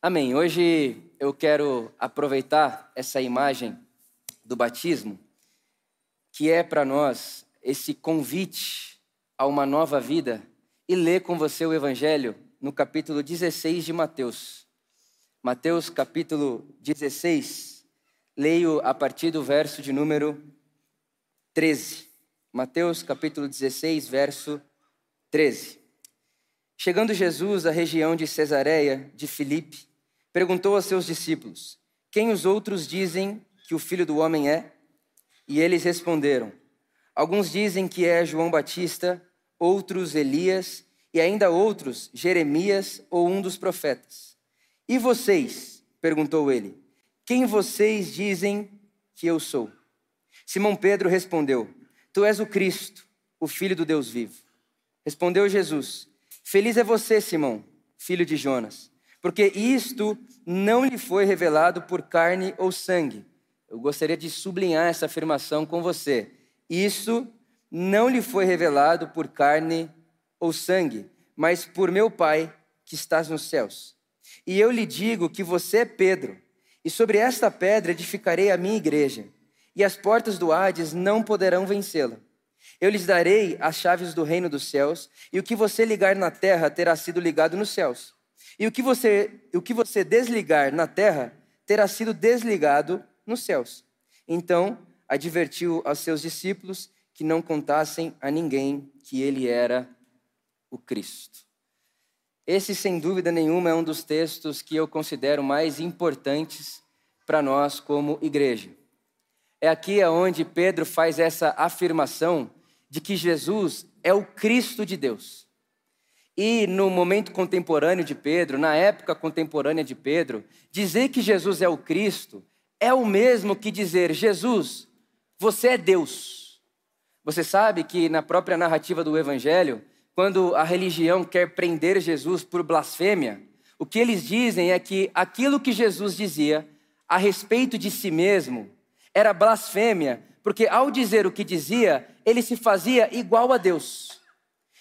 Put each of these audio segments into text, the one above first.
Amém. Hoje eu quero aproveitar essa imagem do batismo, que é para nós esse convite a uma nova vida, e ler com você o Evangelho no capítulo 16 de Mateus. Mateus, capítulo 16, leio a partir do verso de número 13. Mateus, capítulo 16, verso 13. Chegando Jesus à região de Cesareia de Filipe, perguntou a seus discípulos: Quem os outros dizem que o filho do homem é? E eles responderam: Alguns dizem que é João Batista, outros Elias e ainda outros Jeremias ou um dos profetas. E vocês? perguntou ele: Quem vocês dizem que eu sou? Simão Pedro respondeu: Tu és o Cristo, o filho do Deus vivo. Respondeu Jesus: Feliz é você, Simão, filho de Jonas porque isto não lhe foi revelado por carne ou sangue. Eu gostaria de sublinhar essa afirmação com você. Isso não lhe foi revelado por carne ou sangue, mas por meu Pai que estás nos céus. E eu lhe digo que você é Pedro, e sobre esta pedra edificarei a minha igreja, e as portas do Hades não poderão vencê-la. Eu lhes darei as chaves do reino dos céus, e o que você ligar na terra terá sido ligado nos céus e o que você, o que você desligar na terra terá sido desligado nos céus. Então advertiu aos seus discípulos que não contassem a ninguém que ele era o Cristo. Esse, sem dúvida nenhuma, é um dos textos que eu considero mais importantes para nós como igreja. É aqui onde Pedro faz essa afirmação de que Jesus é o Cristo de Deus. E no momento contemporâneo de Pedro, na época contemporânea de Pedro, dizer que Jesus é o Cristo é o mesmo que dizer: Jesus, você é Deus. Você sabe que na própria narrativa do Evangelho, quando a religião quer prender Jesus por blasfêmia, o que eles dizem é que aquilo que Jesus dizia a respeito de si mesmo era blasfêmia, porque ao dizer o que dizia, ele se fazia igual a Deus.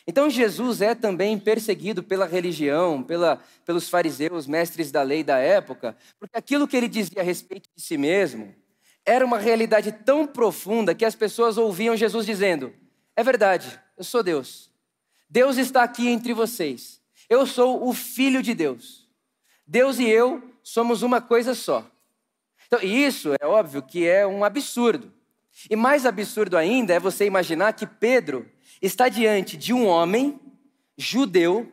Então Jesus é também perseguido pela religião, pela, pelos fariseus, mestres da lei da época, porque aquilo que ele dizia a respeito de si mesmo era uma realidade tão profunda que as pessoas ouviam Jesus dizendo: É verdade, eu sou Deus. Deus está aqui entre vocês. Eu sou o Filho de Deus. Deus e eu somos uma coisa só. Então, isso é óbvio que é um absurdo. E mais absurdo ainda é você imaginar que Pedro está diante de um homem judeu,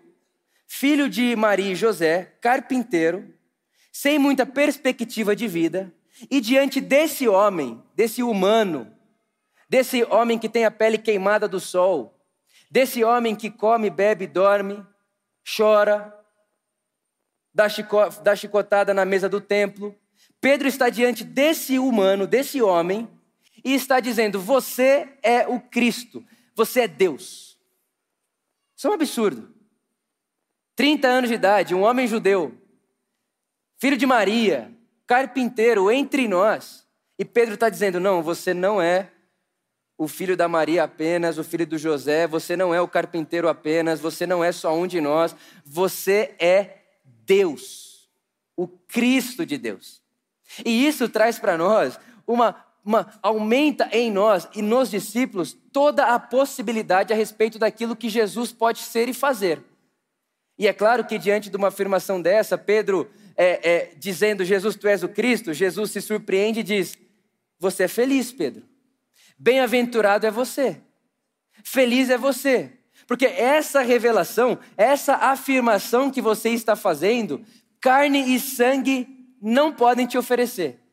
filho de Maria e José, carpinteiro, sem muita perspectiva de vida, e diante desse homem, desse humano, desse homem que tem a pele queimada do sol, desse homem que come, bebe, dorme, chora, dá, chico, dá chicotada na mesa do templo. Pedro está diante desse humano, desse homem, e está dizendo: Você é o Cristo, você é Deus. Isso é um absurdo. 30 anos de idade, um homem judeu, filho de Maria, carpinteiro entre nós. E Pedro está dizendo: não, você não é o filho da Maria apenas, o filho do José, você não é o carpinteiro apenas, você não é só um de nós, você é Deus, o Cristo de Deus. E isso traz para nós uma uma, aumenta em nós e nos discípulos toda a possibilidade a respeito daquilo que Jesus pode ser e fazer. E é claro que diante de uma afirmação dessa, Pedro é, é, dizendo Jesus, tu és o Cristo, Jesus se surpreende e diz: Você é feliz, Pedro. Bem-aventurado é você. Feliz é você. Porque essa revelação, essa afirmação que você está fazendo, carne e sangue não podem te oferecer.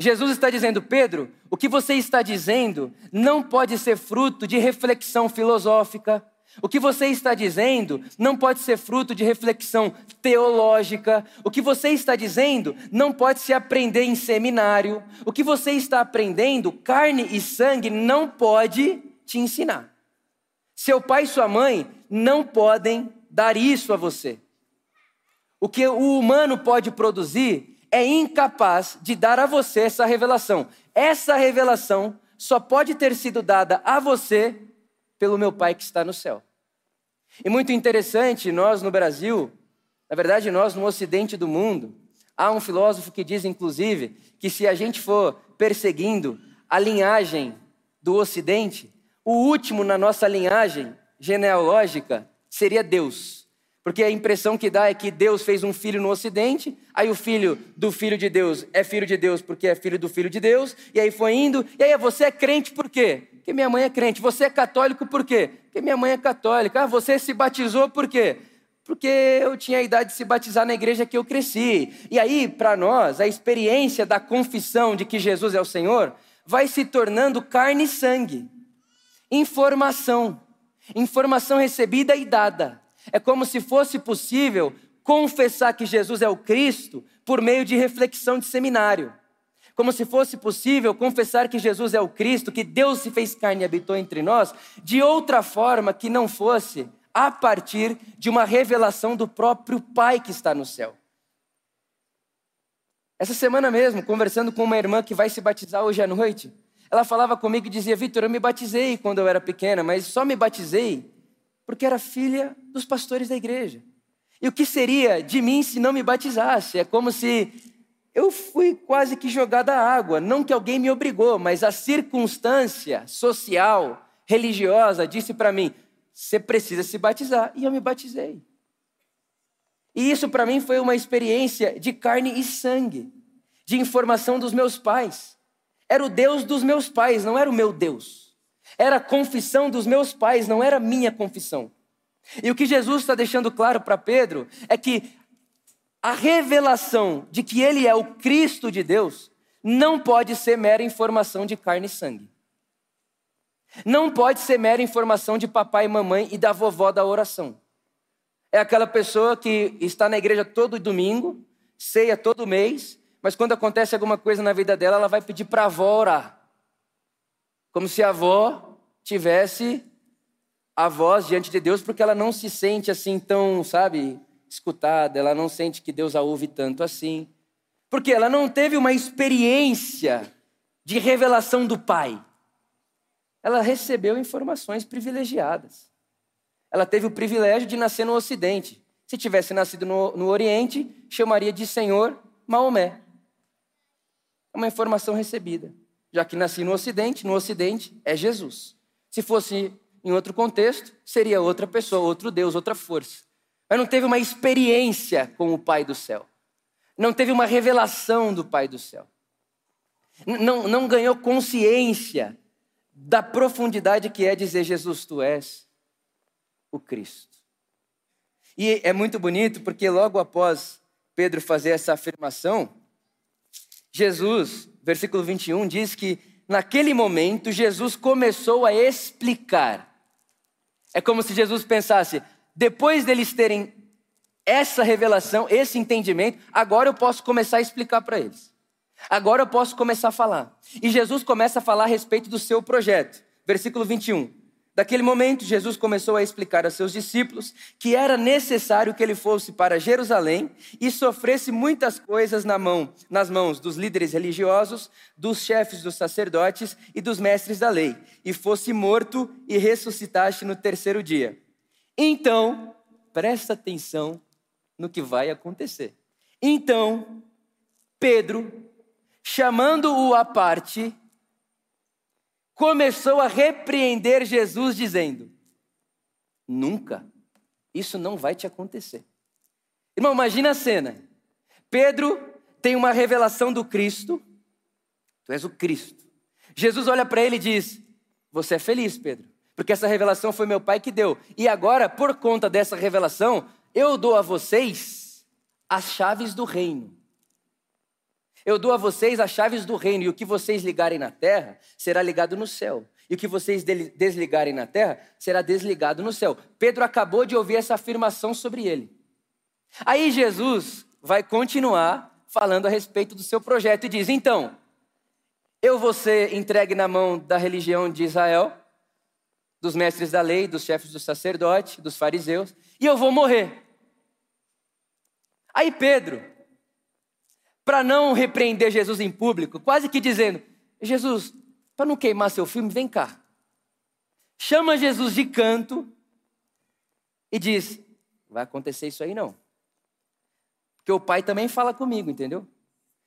Jesus está dizendo, Pedro, o que você está dizendo não pode ser fruto de reflexão filosófica. O que você está dizendo não pode ser fruto de reflexão teológica. O que você está dizendo não pode se aprender em seminário. O que você está aprendendo, carne e sangue, não pode te ensinar. Seu pai e sua mãe não podem dar isso a você. O que o humano pode produzir é incapaz de dar a você essa revelação. Essa revelação só pode ter sido dada a você pelo meu Pai que está no céu. E muito interessante, nós no Brasil Na verdade, nós no ocidente do mundo, há um filósofo que diz, inclusive, que se a gente for perseguindo a linhagem do ocidente, o último na nossa linhagem genealógica seria Deus. Porque a impressão que dá é que Deus fez um filho no Ocidente, aí o filho do filho de Deus é filho de Deus porque é filho do filho de Deus, e aí foi indo, e aí você é crente por quê? Porque minha mãe é crente. Você é católico por quê? Porque minha mãe é católica. Ah, você se batizou por quê? Porque eu tinha a idade de se batizar na igreja que eu cresci. E aí, para nós, a experiência da confissão de que Jesus é o Senhor vai se tornando carne e sangue, informação, informação recebida e dada. É como se fosse possível confessar que Jesus é o Cristo por meio de reflexão de seminário. Como se fosse possível confessar que Jesus é o Cristo, que Deus se fez carne e habitou entre nós, de outra forma que não fosse a partir de uma revelação do próprio Pai que está no céu. Essa semana mesmo, conversando com uma irmã que vai se batizar hoje à noite, ela falava comigo e dizia: Vitor, eu me batizei quando eu era pequena, mas só me batizei porque era filha dos pastores da igreja. E o que seria de mim se não me batizasse? É como se eu fui quase que jogada à água. Não que alguém me obrigou, mas a circunstância social, religiosa, disse para mim: você precisa se batizar. E eu me batizei. E isso para mim foi uma experiência de carne e sangue, de informação dos meus pais. Era o Deus dos meus pais, não era o meu Deus. Era a confissão dos meus pais, não era minha confissão. E o que Jesus está deixando claro para Pedro é que a revelação de que ele é o Cristo de Deus não pode ser mera informação de carne e sangue. Não pode ser mera informação de papai e mamãe e da vovó da oração. É aquela pessoa que está na igreja todo domingo, ceia todo mês, mas quando acontece alguma coisa na vida dela, ela vai pedir para a avó orar. Como se a avó tivesse a voz diante de Deus, porque ela não se sente assim tão, sabe, escutada, ela não sente que Deus a ouve tanto assim. Porque ela não teve uma experiência de revelação do Pai. Ela recebeu informações privilegiadas. Ela teve o privilégio de nascer no Ocidente. Se tivesse nascido no, no Oriente, chamaria de Senhor Maomé. É uma informação recebida já que nasci no Ocidente, no Ocidente é Jesus. Se fosse em outro contexto, seria outra pessoa, outro Deus, outra força. Mas não teve uma experiência com o Pai do céu. Não teve uma revelação do Pai do céu. Não, não ganhou consciência da profundidade que é dizer: Jesus, tu és o Cristo. E é muito bonito porque logo após Pedro fazer essa afirmação, Jesus versículo 21 diz que naquele momento Jesus começou a explicar. É como se Jesus pensasse: depois deles terem essa revelação, esse entendimento, agora eu posso começar a explicar para eles. Agora eu posso começar a falar. E Jesus começa a falar a respeito do seu projeto. Versículo 21. Daquele momento, Jesus começou a explicar a seus discípulos que era necessário que ele fosse para Jerusalém e sofresse muitas coisas na mão, nas mãos dos líderes religiosos, dos chefes dos sacerdotes e dos mestres da lei, e fosse morto e ressuscitasse no terceiro dia. Então, presta atenção no que vai acontecer. Então, Pedro, chamando-o à parte, começou a repreender Jesus, dizendo: Nunca, isso não vai te acontecer. Irmão, imagina a cena. Pedro tem uma revelação do Cristo, tu és o Cristo. Jesus olha para ele e diz: Você é feliz, Pedro, porque essa revelação foi meu pai que deu. E agora, por conta dessa revelação, eu dou a vocês as chaves do reino. Eu dou a vocês as chaves do reino, e o que vocês ligarem na terra será ligado no céu. E o que vocês desligarem na terra será desligado no céu. Pedro acabou de ouvir essa afirmação sobre ele. Aí Jesus vai continuar falando a respeito do seu projeto e diz: Então, eu vou ser entregue na mão da religião de Israel, dos mestres da lei, dos chefes do sacerdote, dos fariseus, e eu vou morrer. Aí Pedro para não repreender Jesus em público, quase que dizendo: Jesus, para não queimar seu filme, vem cá. Chama Jesus de canto e diz: Vai acontecer isso aí não. Porque o Pai também fala comigo, entendeu?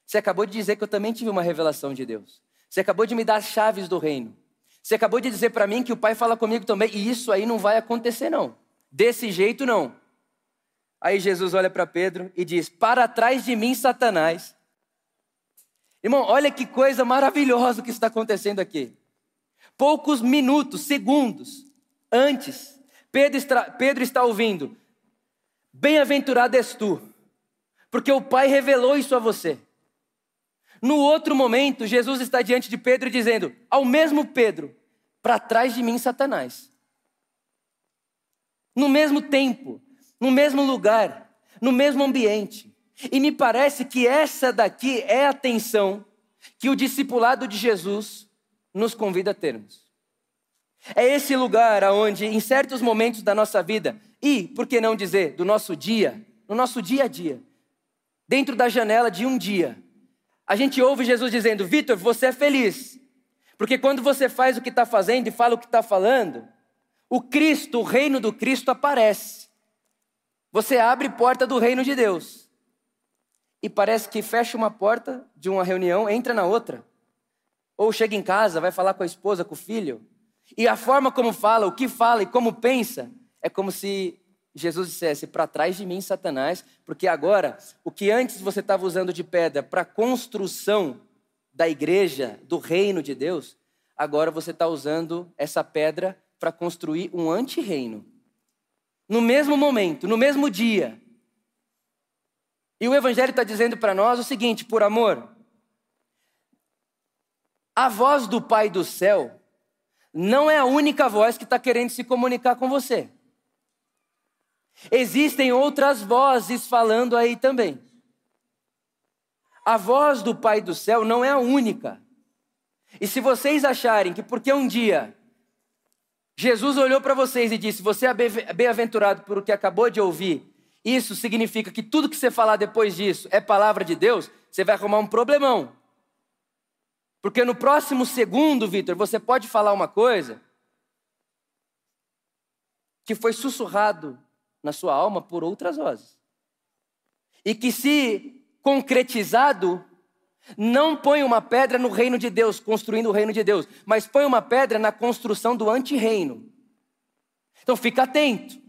Você acabou de dizer que eu também tive uma revelação de Deus. Você acabou de me dar as chaves do reino. Você acabou de dizer para mim que o Pai fala comigo também, e isso aí não vai acontecer, não. Desse jeito, não. Aí Jesus olha para Pedro e diz: Para trás de mim, Satanás. Irmão, olha que coisa maravilhosa que está acontecendo aqui. Poucos minutos, segundos antes, Pedro está, Pedro está ouvindo: Bem-aventurado és tu, porque o Pai revelou isso a você. No outro momento, Jesus está diante de Pedro dizendo: Ao mesmo Pedro, para trás de mim, Satanás. No mesmo tempo, no mesmo lugar, no mesmo ambiente. E me parece que essa daqui é a tensão que o discipulado de Jesus nos convida a termos. É esse lugar onde, em certos momentos da nossa vida, e, por que não dizer, do nosso dia, no nosso dia a dia, dentro da janela de um dia, a gente ouve Jesus dizendo: Vitor, você é feliz. Porque quando você faz o que está fazendo e fala o que está falando, o Cristo, o reino do Cristo aparece. Você abre porta do reino de Deus. E parece que fecha uma porta de uma reunião, entra na outra. Ou chega em casa, vai falar com a esposa, com o filho. E a forma como fala, o que fala e como pensa, é como se Jesus dissesse: para trás de mim, Satanás, porque agora o que antes você estava usando de pedra para construção da igreja, do reino de Deus, agora você está usando essa pedra para construir um anti-reino. No mesmo momento, no mesmo dia. E o Evangelho está dizendo para nós o seguinte: por amor, a voz do Pai do céu não é a única voz que está querendo se comunicar com você. Existem outras vozes falando aí também. A voz do Pai do céu não é a única. E se vocês acharem que porque um dia Jesus olhou para vocês e disse: Você é bem-aventurado por o que acabou de ouvir, isso significa que tudo que você falar depois disso é palavra de Deus, você vai arrumar um problemão. Porque no próximo segundo, Vitor, você pode falar uma coisa que foi sussurrado na sua alma por outras vozes. E que, se concretizado, não põe uma pedra no reino de Deus, construindo o reino de Deus, mas põe uma pedra na construção do antirreino. Então fica atento.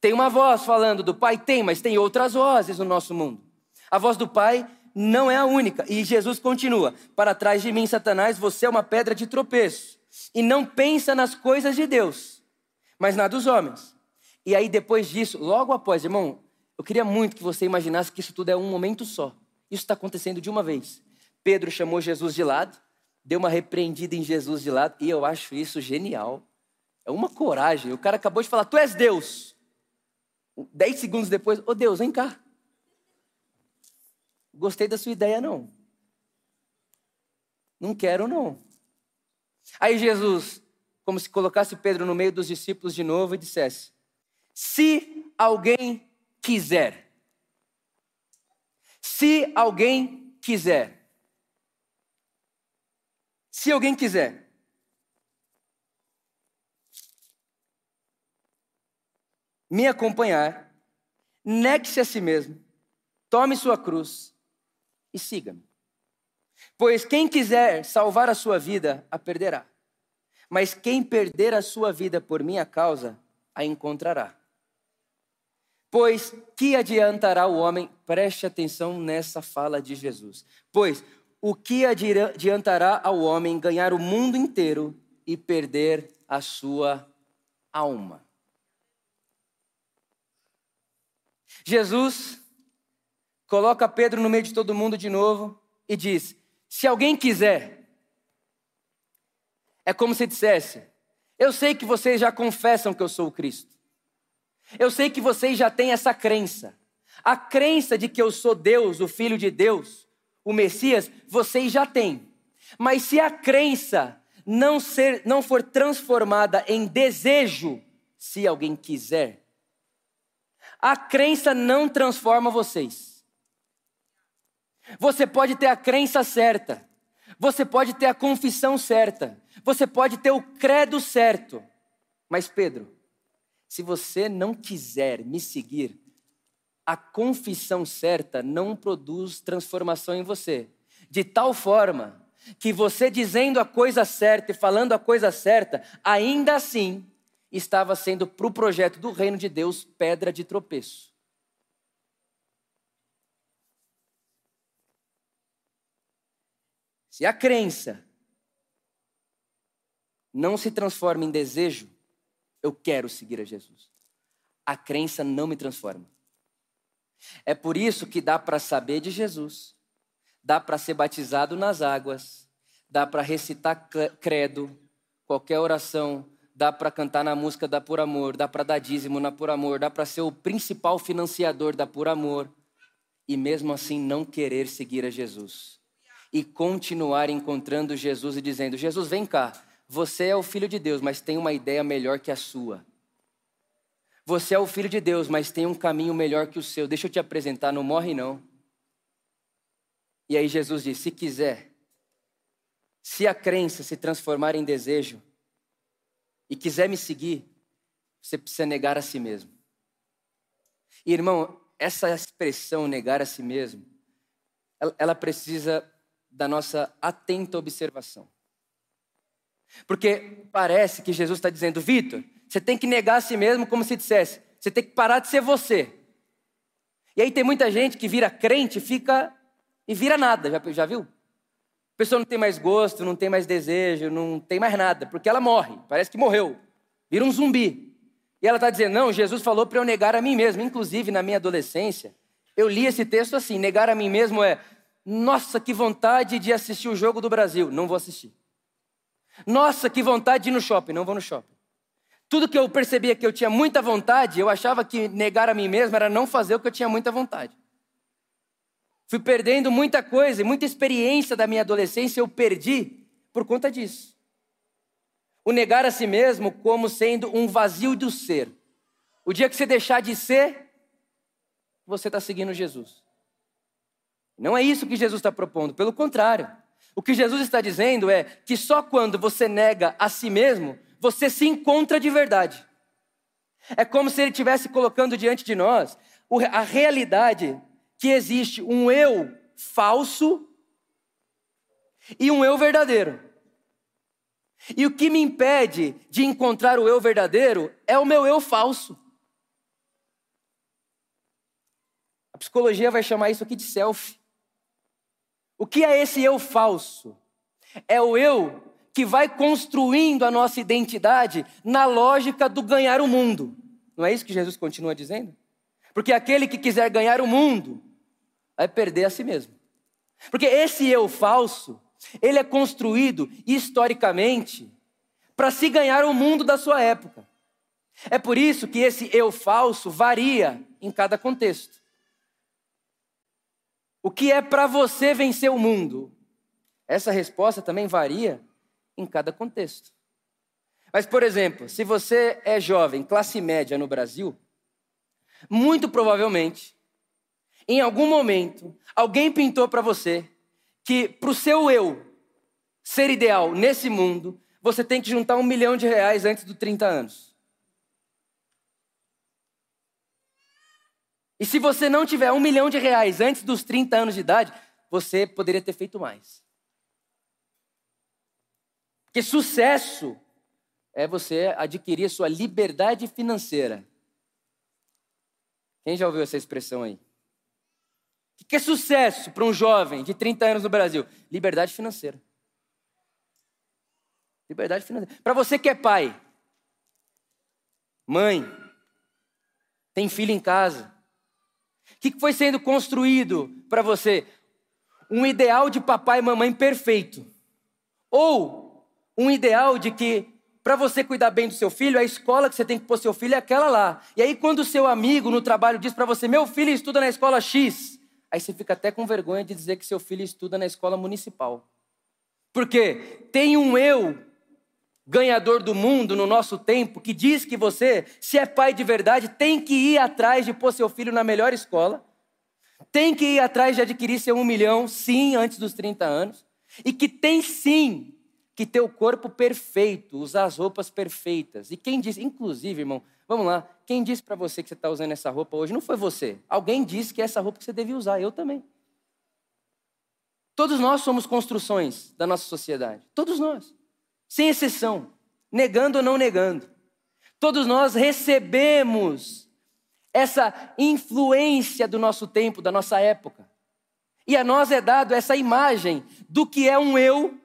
Tem uma voz falando do Pai? Tem, mas tem outras vozes no nosso mundo. A voz do Pai não é a única. E Jesus continua: Para trás de mim, Satanás, você é uma pedra de tropeço. E não pensa nas coisas de Deus, mas na dos homens. E aí, depois disso, logo após, irmão, eu queria muito que você imaginasse que isso tudo é um momento só. Isso está acontecendo de uma vez. Pedro chamou Jesus de lado, deu uma repreendida em Jesus de lado, e eu acho isso genial. É uma coragem. O cara acabou de falar: Tu és Deus. Dez segundos depois, ô oh, Deus, vem cá. Gostei da sua ideia, não. Não quero, não. Aí Jesus, como se colocasse Pedro no meio dos discípulos de novo e dissesse: se alguém quiser. Se alguém quiser. Se alguém quiser. Me acompanhar, negue-se a si mesmo, tome sua cruz e siga-me. Pois quem quiser salvar a sua vida, a perderá. Mas quem perder a sua vida por minha causa, a encontrará. Pois que adiantará o homem? Preste atenção nessa fala de Jesus. Pois o que adiantará ao homem ganhar o mundo inteiro e perder a sua alma? Jesus coloca Pedro no meio de todo mundo de novo e diz: Se alguém quiser, é como se dissesse: Eu sei que vocês já confessam que eu sou o Cristo. Eu sei que vocês já têm essa crença. A crença de que eu sou Deus, o Filho de Deus, o Messias, vocês já têm. Mas se a crença não, ser, não for transformada em desejo, se alguém quiser, a crença não transforma vocês. Você pode ter a crença certa, você pode ter a confissão certa, você pode ter o credo certo, mas Pedro, se você não quiser me seguir, a confissão certa não produz transformação em você. De tal forma que você dizendo a coisa certa e falando a coisa certa, ainda assim estava sendo para o projeto do reino de Deus pedra de tropeço. Se a crença não se transforma em desejo, eu quero seguir a Jesus. A crença não me transforma. É por isso que dá para saber de Jesus, dá para ser batizado nas águas, dá para recitar credo, qualquer oração, dá para cantar na música da Por Amor, dá para dar dízimo na Por Amor, dá para ser o principal financiador da Por Amor e mesmo assim não querer seguir a Jesus. E continuar encontrando Jesus e dizendo: Jesus, vem cá, você é o filho de Deus, mas tem uma ideia melhor que a sua. Você é o filho de Deus, mas tem um caminho melhor que o seu. Deixa eu te apresentar, não morre não. E aí Jesus diz: se quiser, se a crença se transformar em desejo e quiser me seguir, você precisa negar a si mesmo. E, irmão, essa expressão negar a si mesmo, ela precisa da nossa atenta observação. Porque parece que Jesus está dizendo, Vitor, você tem que negar a si mesmo como se dissesse, você tem que parar de ser você. E aí tem muita gente que vira crente fica e vira nada, já, já viu? A pessoa não tem mais gosto, não tem mais desejo, não tem mais nada, porque ela morre, parece que morreu, vira um zumbi. E ela está dizendo: não, Jesus falou para eu negar a mim mesmo. Inclusive, na minha adolescência, eu li esse texto assim: negar a mim mesmo é, nossa, que vontade de assistir o jogo do Brasil, não vou assistir. Nossa, que vontade de ir no shopping, não vou no shopping. Tudo que eu percebia que eu tinha muita vontade, eu achava que negar a mim mesmo era não fazer o que eu tinha muita vontade. Fui perdendo muita coisa e muita experiência da minha adolescência eu perdi por conta disso. O negar a si mesmo como sendo um vazio do ser. O dia que você deixar de ser, você está seguindo Jesus. Não é isso que Jesus está propondo, pelo contrário. O que Jesus está dizendo é que só quando você nega a si mesmo, você se encontra de verdade. É como se ele estivesse colocando diante de nós a realidade que existe um eu falso e um eu verdadeiro. E o que me impede de encontrar o eu verdadeiro é o meu eu falso. A psicologia vai chamar isso aqui de self. O que é esse eu falso? É o eu que vai construindo a nossa identidade na lógica do ganhar o mundo. Não é isso que Jesus continua dizendo? Porque aquele que quiser ganhar o mundo vai perder a si mesmo. Porque esse eu falso, ele é construído historicamente para se ganhar o mundo da sua época. É por isso que esse eu falso varia em cada contexto. O que é para você vencer o mundo? Essa resposta também varia em cada contexto. Mas, por exemplo, se você é jovem, classe média no Brasil, muito provavelmente, em algum momento, alguém pintou para você que para o seu eu ser ideal nesse mundo, você tem que juntar um milhão de reais antes dos 30 anos. E se você não tiver um milhão de reais antes dos 30 anos de idade, você poderia ter feito mais. Porque sucesso é você adquirir sua liberdade financeira. Quem já ouviu essa expressão aí? O que é sucesso para um jovem de 30 anos no Brasil? Liberdade financeira. Liberdade financeira. Para você que é pai, mãe, tem filho em casa, que foi sendo construído para você? Um ideal de papai e mamãe perfeito. Ou um ideal de que para você cuidar bem do seu filho, a escola que você tem que pôr seu filho é aquela lá. E aí, quando o seu amigo no trabalho diz para você, meu filho estuda na escola X, aí você fica até com vergonha de dizer que seu filho estuda na escola municipal. Porque tem um eu ganhador do mundo no nosso tempo, que diz que você, se é pai de verdade, tem que ir atrás de pôr seu filho na melhor escola, tem que ir atrás de adquirir seu um milhão, sim, antes dos 30 anos, e que tem sim que ter o corpo perfeito, usar as roupas perfeitas. E quem diz, inclusive, irmão, Vamos lá. Quem disse para você que você está usando essa roupa hoje? Não foi você. Alguém disse que é essa roupa que você devia usar. Eu também. Todos nós somos construções da nossa sociedade. Todos nós. Sem exceção. Negando ou não negando. Todos nós recebemos essa influência do nosso tempo, da nossa época. E a nós é dado essa imagem do que é um eu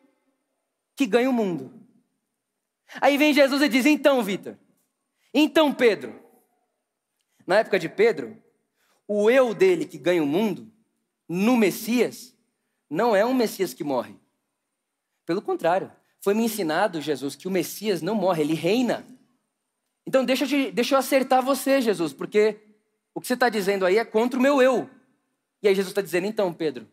que ganha o mundo. Aí vem Jesus e diz: então, Vitor, então, Pedro. Na época de Pedro, o eu dele que ganha o mundo, no Messias, não é um Messias que morre. Pelo contrário, foi me ensinado, Jesus, que o Messias não morre, ele reina. Então deixa deixa eu acertar você, Jesus, porque o que você está dizendo aí é contra o meu eu. E aí Jesus está dizendo, então, Pedro,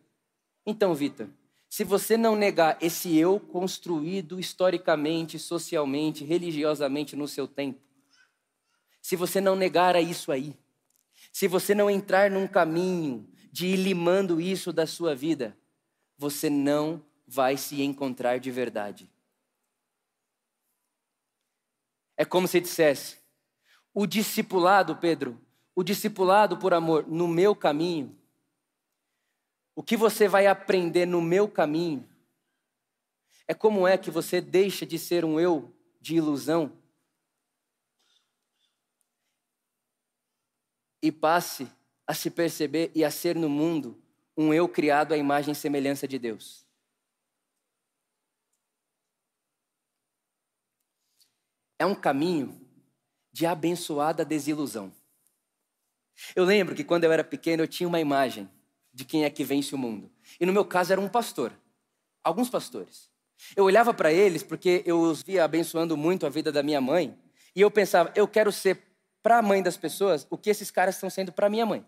então, Vitor, se você não negar esse eu construído historicamente, socialmente, religiosamente no seu tempo, se você não negar a isso aí, se você não entrar num caminho de ir limando isso da sua vida, você não vai se encontrar de verdade. É como se dissesse: o discipulado, Pedro, o discipulado por amor no meu caminho, o que você vai aprender no meu caminho, é como é que você deixa de ser um eu de ilusão e passe a se perceber e a ser no mundo um eu criado à imagem e semelhança de Deus. É um caminho de abençoada desilusão. Eu lembro que quando eu era pequeno eu tinha uma imagem de quem é que vence o mundo. E no meu caso era um pastor, alguns pastores. Eu olhava para eles porque eu os via abençoando muito a vida da minha mãe, e eu pensava, eu quero ser para a mãe das pessoas o que esses caras estão sendo para minha mãe.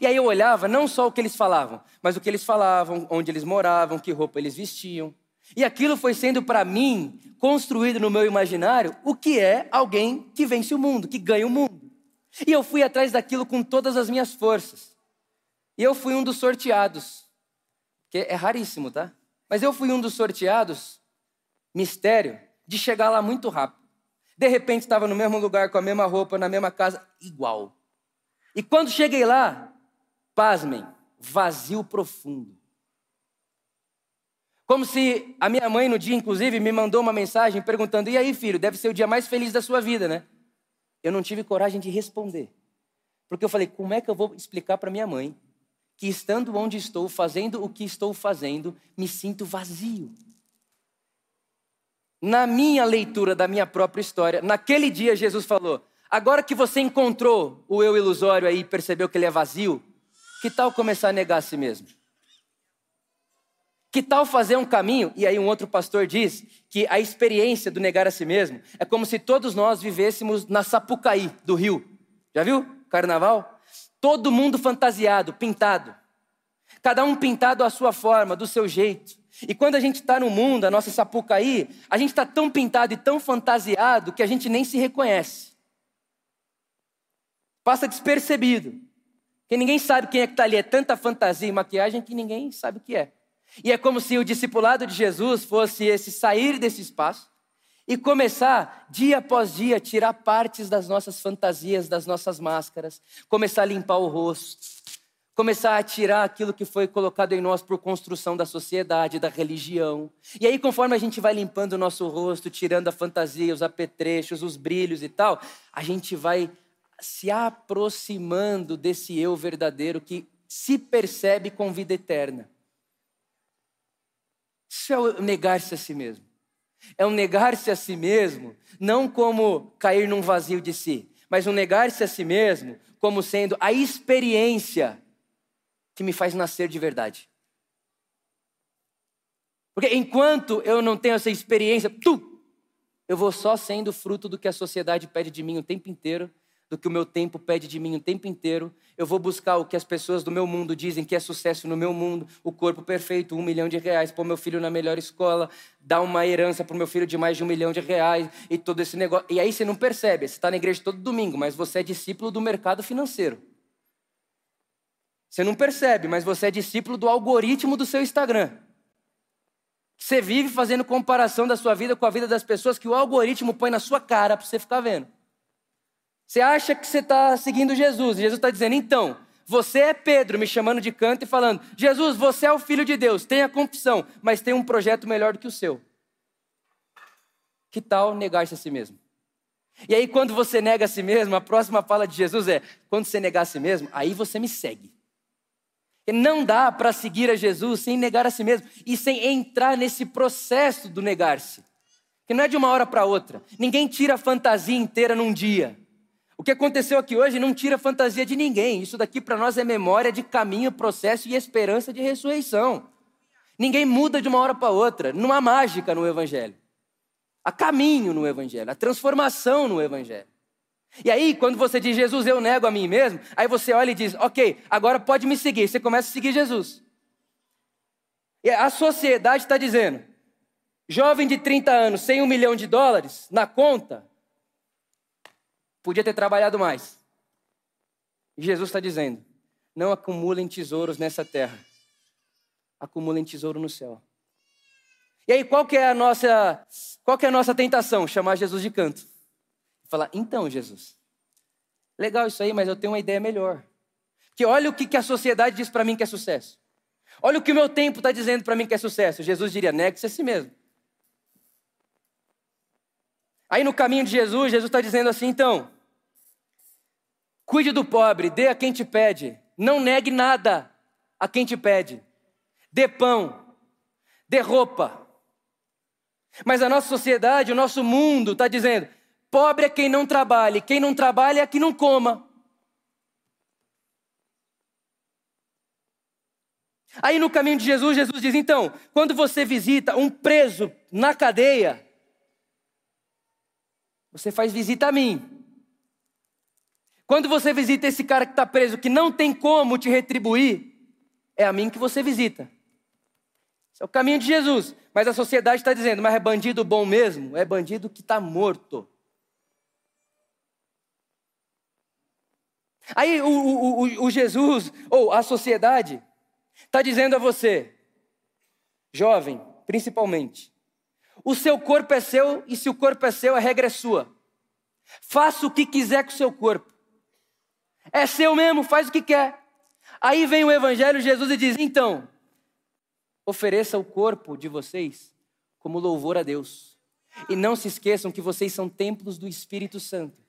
E aí eu olhava não só o que eles falavam, mas o que eles falavam, onde eles moravam, que roupa eles vestiam. E aquilo foi sendo para mim construído no meu imaginário o que é alguém que vence o mundo, que ganha o mundo. E eu fui atrás daquilo com todas as minhas forças. E eu fui um dos sorteados. Que é raríssimo, tá? Mas eu fui um dos sorteados, mistério, de chegar lá muito rápido. De repente estava no mesmo lugar, com a mesma roupa, na mesma casa, igual. E quando cheguei lá, pasmem, vazio profundo. Como se a minha mãe, no dia, inclusive, me mandou uma mensagem perguntando: E aí, filho, deve ser o dia mais feliz da sua vida, né? Eu não tive coragem de responder. Porque eu falei: Como é que eu vou explicar para minha mãe que, estando onde estou, fazendo o que estou fazendo, me sinto vazio? Na minha leitura da minha própria história, naquele dia Jesus falou: Agora que você encontrou o eu ilusório aí e percebeu que ele é vazio, que tal começar a negar a si mesmo? Que tal fazer um caminho? E aí um outro pastor diz que a experiência do negar a si mesmo é como se todos nós vivêssemos na Sapucaí do Rio. Já viu? Carnaval? Todo mundo fantasiado, pintado. Cada um pintado à sua forma, do seu jeito. E quando a gente está no mundo, a nossa Sapucaí, a gente está tão pintado e tão fantasiado que a gente nem se reconhece. Passa despercebido. Porque ninguém sabe quem é que está ali. É tanta fantasia e maquiagem que ninguém sabe o que é. E é como se o discipulado de Jesus fosse esse sair desse espaço e começar, dia após dia, tirar partes das nossas fantasias, das nossas máscaras, começar a limpar o rosto, começar a tirar aquilo que foi colocado em nós por construção da sociedade, da religião. E aí, conforme a gente vai limpando o nosso rosto, tirando a fantasia, os apetrechos, os brilhos e tal, a gente vai se aproximando desse eu verdadeiro que se percebe com vida eterna. Isso é o negar-se a si mesmo. É um negar-se a si mesmo, não como cair num vazio de si, mas um negar-se a si mesmo como sendo a experiência que me faz nascer de verdade. Porque enquanto eu não tenho essa experiência, tu, eu vou só sendo fruto do que a sociedade pede de mim o tempo inteiro, do que o meu tempo pede de mim o tempo inteiro. Eu vou buscar o que as pessoas do meu mundo dizem que é sucesso no meu mundo, o corpo perfeito, um milhão de reais, pôr meu filho na melhor escola, dar uma herança para meu filho de mais de um milhão de reais e todo esse negócio. E aí você não percebe, você está na igreja todo domingo, mas você é discípulo do mercado financeiro. Você não percebe, mas você é discípulo do algoritmo do seu Instagram. Você vive fazendo comparação da sua vida com a vida das pessoas que o algoritmo põe na sua cara para você ficar vendo. Você acha que você está seguindo Jesus. Jesus está dizendo, então, você é Pedro, me chamando de canto e falando: Jesus, você é o filho de Deus, tenha confissão, mas tem um projeto melhor do que o seu. Que tal negar-se a si mesmo? E aí, quando você nega a si mesmo, a próxima fala de Jesus é: quando você negar a si mesmo, aí você me segue. E não dá para seguir a Jesus sem negar a si mesmo e sem entrar nesse processo do negar-se, que não é de uma hora para outra. Ninguém tira a fantasia inteira num dia. O que aconteceu aqui hoje não tira fantasia de ninguém. Isso daqui para nós é memória de caminho, processo e esperança de ressurreição. Ninguém muda de uma hora para outra. Não há mágica no Evangelho. Há caminho no Evangelho, há transformação no Evangelho. E aí, quando você diz, Jesus, eu nego a mim mesmo, aí você olha e diz, ok, agora pode me seguir. Você começa a seguir Jesus. E a sociedade está dizendo, jovem de 30 anos, sem um milhão de dólares na conta, Podia ter trabalhado mais. Jesus está dizendo: não acumulem tesouros nessa terra, acumulem tesouro no céu. E aí, qual que é a nossa, qual que é a nossa tentação? Chamar Jesus de canto. Falar, então, Jesus, legal isso aí, mas eu tenho uma ideia melhor. Que olha o que, que a sociedade diz para mim que é sucesso. Olha o que o meu tempo está dizendo para mim que é sucesso. Jesus diria, negue-se a si mesmo. Aí no caminho de Jesus, Jesus está dizendo assim, então, Cuide do pobre, dê a quem te pede. Não negue nada a quem te pede. Dê pão, dê roupa. Mas a nossa sociedade, o nosso mundo está dizendo: pobre é quem não trabalha, quem não trabalha é quem não coma. Aí no caminho de Jesus, Jesus diz: então, quando você visita um preso na cadeia, você faz visita a mim. Quando você visita esse cara que está preso, que não tem como te retribuir, é a mim que você visita. Esse é o caminho de Jesus. Mas a sociedade está dizendo, mas é bandido bom mesmo? É bandido que está morto. Aí o, o, o, o Jesus, ou a sociedade, está dizendo a você, jovem, principalmente, o seu corpo é seu e se o corpo é seu, a regra é sua. Faça o que quiser com o seu corpo. É seu mesmo, faz o que quer. Aí vem o Evangelho, Jesus e diz: então, ofereça o corpo de vocês como louvor a Deus. E não se esqueçam que vocês são templos do Espírito Santo.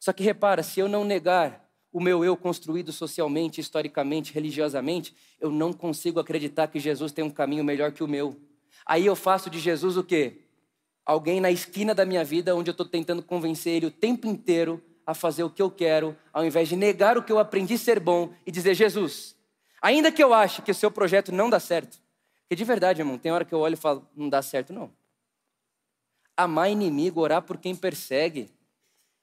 Só que repara, se eu não negar o meu eu construído socialmente, historicamente, religiosamente, eu não consigo acreditar que Jesus tem um caminho melhor que o meu. Aí eu faço de Jesus o quê? Alguém na esquina da minha vida onde eu estou tentando convencer ele o tempo inteiro a fazer o que eu quero, ao invés de negar o que eu aprendi ser bom e dizer: Jesus, ainda que eu ache que o seu projeto não dá certo, porque de verdade, irmão, tem hora que eu olho e falo: não dá certo, não. Amar inimigo, orar por quem persegue,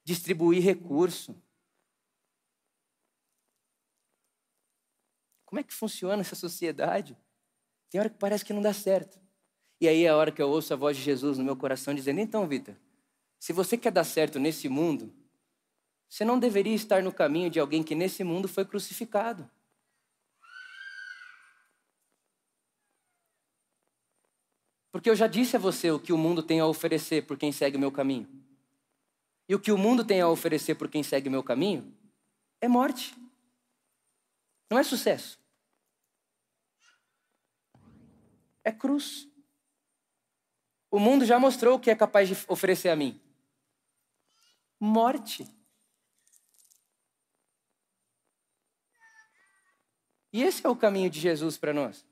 distribuir recurso. Como é que funciona essa sociedade? Tem hora que parece que não dá certo. E aí é a hora que eu ouço a voz de Jesus no meu coração dizendo: então, Vitor, se você quer dar certo nesse mundo, você não deveria estar no caminho de alguém que nesse mundo foi crucificado. Porque eu já disse a você o que o mundo tem a oferecer por quem segue o meu caminho. E o que o mundo tem a oferecer por quem segue o meu caminho é morte. Não é sucesso. É cruz. O mundo já mostrou o que é capaz de oferecer a mim: morte. E esse é o caminho de Jesus para nós.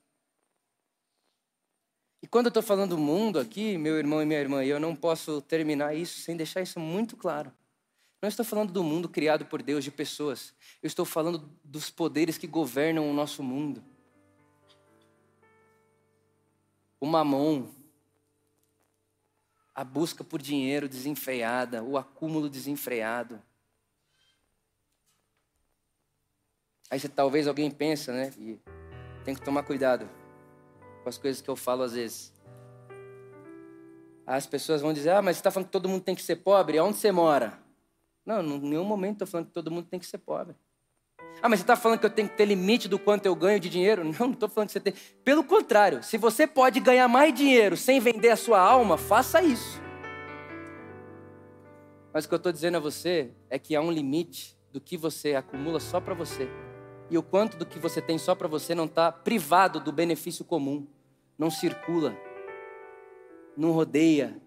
E quando eu estou falando do mundo aqui, meu irmão e minha irmã, eu não posso terminar isso sem deixar isso muito claro. Não estou falando do mundo criado por Deus, de pessoas. Eu estou falando dos poderes que governam o nosso mundo. O mamon, a busca por dinheiro desenfreada, o acúmulo desenfreado, Aí você, talvez alguém pensa, né? E tem que tomar cuidado com as coisas que eu falo às vezes. As pessoas vão dizer, ah, mas você está falando que todo mundo tem que ser pobre? Onde você mora? Não, em nenhum momento estou falando que todo mundo tem que ser pobre. Ah, mas você está falando que eu tenho que ter limite do quanto eu ganho de dinheiro? Não, não estou falando que você tem. Pelo contrário, se você pode ganhar mais dinheiro sem vender a sua alma, faça isso. Mas o que eu estou dizendo a você é que há um limite do que você acumula só para você. E o quanto do que você tem só para você não está privado do benefício comum. Não circula, não rodeia,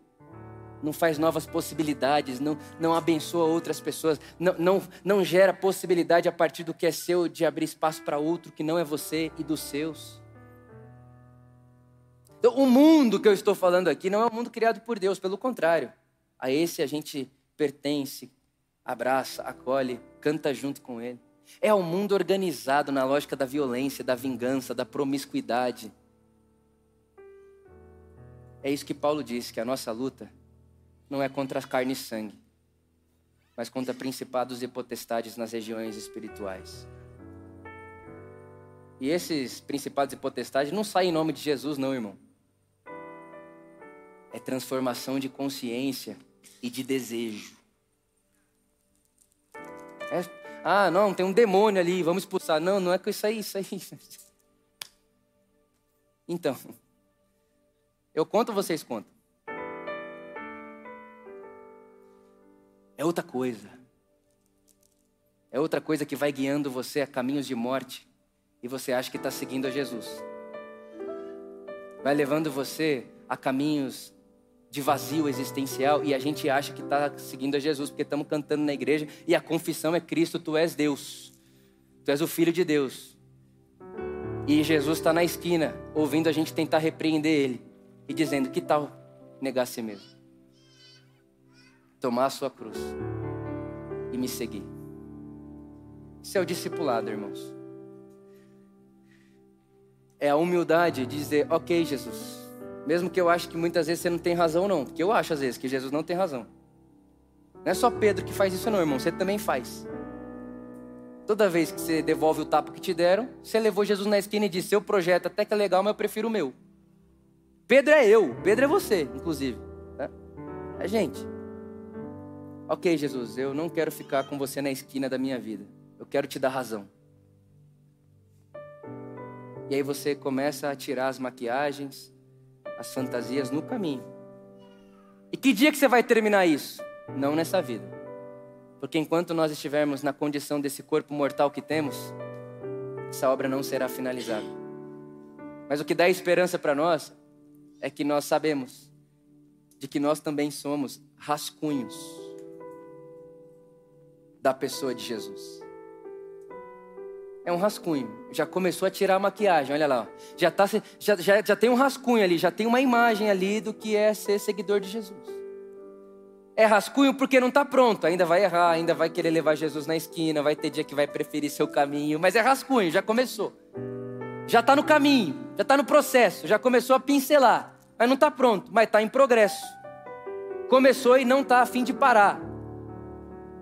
não faz novas possibilidades, não, não abençoa outras pessoas, não, não, não gera possibilidade a partir do que é seu de abrir espaço para outro que não é você e dos seus. Então, o mundo que eu estou falando aqui não é um mundo criado por Deus, pelo contrário. A esse a gente pertence, abraça, acolhe, canta junto com ele. É um mundo organizado na lógica da violência, da vingança, da promiscuidade. É isso que Paulo diz, que a nossa luta não é contra a carne e sangue, mas contra principados e potestades nas regiões espirituais. E esses principados e potestades não saem em nome de Jesus, não, irmão. É transformação de consciência e de desejo. É, ah, não, tem um demônio ali, vamos expulsar. Não, não é com isso aí, isso aí. Então, eu conto, vocês contam. É outra coisa. É outra coisa que vai guiando você a caminhos de morte e você acha que está seguindo a Jesus. Vai levando você a caminhos de vazio existencial e a gente acha que está seguindo a Jesus porque estamos cantando na igreja e a confissão é Cristo, tu és Deus, tu és o Filho de Deus. E Jesus está na esquina, ouvindo a gente tentar repreender ele e dizendo: Que tal negar a si mesmo? tomar a sua cruz e me seguir. Isso é o discipulado, irmãos. É a humildade de dizer, ok, Jesus, mesmo que eu ache que muitas vezes você não tem razão, não, porque eu acho às vezes que Jesus não tem razão. Não é só Pedro que faz isso, não, irmão, você também faz. Toda vez que você devolve o tapa que te deram, você levou Jesus na esquina e disse: Seu projeto até que é legal, mas eu prefiro o meu. Pedro é eu, Pedro é você, inclusive. Tá? É gente. Ok, Jesus, eu não quero ficar com você na esquina da minha vida. Eu quero te dar razão. E aí você começa a tirar as maquiagens, as fantasias no caminho. E que dia que você vai terminar isso? Não nessa vida. Porque enquanto nós estivermos na condição desse corpo mortal que temos, essa obra não será finalizada. Mas o que dá esperança para nós é que nós sabemos de que nós também somos rascunhos da pessoa de Jesus. É um rascunho. Já começou a tirar a maquiagem, olha lá. Já, tá, já, já, já tem um rascunho ali, já tem uma imagem ali do que é ser seguidor de Jesus. É rascunho porque não está pronto, ainda vai errar, ainda vai querer levar Jesus na esquina, vai ter dia que vai preferir seu caminho, mas é rascunho, já começou. Já está no caminho, já está no processo, já começou a pincelar, mas não está pronto, mas está em progresso. Começou e não está a fim de parar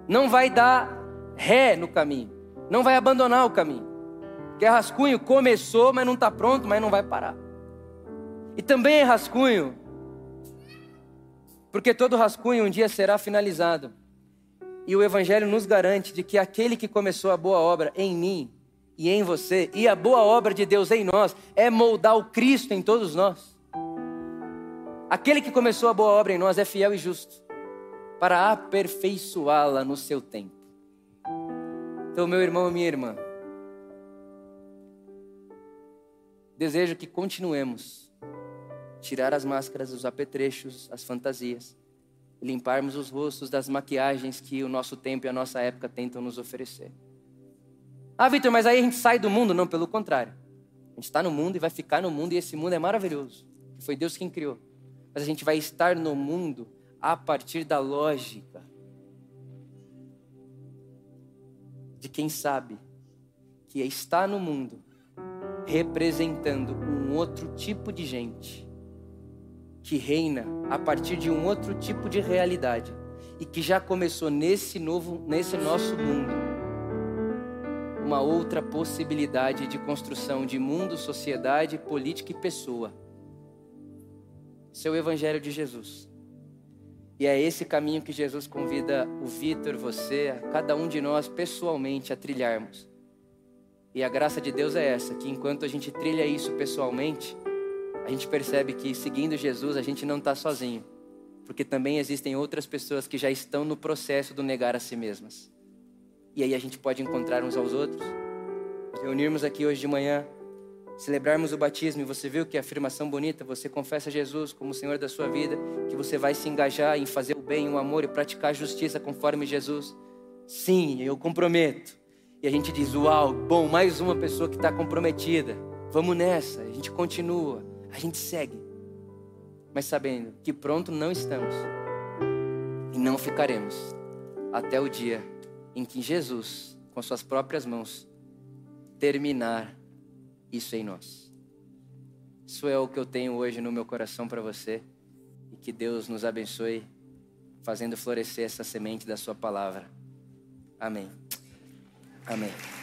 não vai dar ré no caminho, não vai abandonar o caminho. Porque é rascunho começou, mas não está pronto, mas não vai parar. E também é rascunho, porque todo rascunho um dia será finalizado. E o Evangelho nos garante de que aquele que começou a boa obra em mim e em você, e a boa obra de Deus em nós, é moldar o Cristo em todos nós. Aquele que começou a boa obra em nós é fiel e justo para aperfeiçoá-la no seu tempo. Então, meu irmão e minha irmã, desejo que continuemos tirar as máscaras, os apetrechos, as fantasias, limparmos os rostos das maquiagens que o nosso tempo e a nossa época tentam nos oferecer. Ah, Vitor, mas aí a gente sai do mundo? Não, pelo contrário. A gente está no mundo e vai ficar no mundo, e esse mundo é maravilhoso. Foi Deus quem criou. Mas a gente vai estar no mundo a partir da lógica de quem sabe que está no mundo representando um outro tipo de gente que reina a partir de um outro tipo de realidade e que já começou nesse novo, nesse nosso mundo, uma outra possibilidade de construção de mundo, sociedade, política e pessoa. Seu é Evangelho de Jesus. E é esse caminho que Jesus convida o Vitor, você, cada um de nós pessoalmente a trilharmos. E a graça de Deus é essa, que enquanto a gente trilha isso pessoalmente, a gente percebe que seguindo Jesus a gente não está sozinho. porque também existem outras pessoas que já estão no processo do negar a si mesmas. E aí a gente pode encontrar uns aos outros, reunirmos aqui hoje de manhã, celebrarmos o batismo e você viu que afirmação bonita, você confessa Jesus como Senhor da sua vida, que você vai se engajar em fazer o bem, o amor e praticar a justiça conforme Jesus. Sim, eu comprometo. E a gente diz: Uau, bom, mais uma pessoa que está comprometida. Vamos nessa. A gente continua, a gente segue. Mas sabendo que pronto não estamos e não ficaremos até o dia em que Jesus, com suas próprias mãos, terminar isso em nós. Isso é o que eu tenho hoje no meu coração para você e que Deus nos abençoe, fazendo florescer essa semente da Sua palavra. Amém. Amém.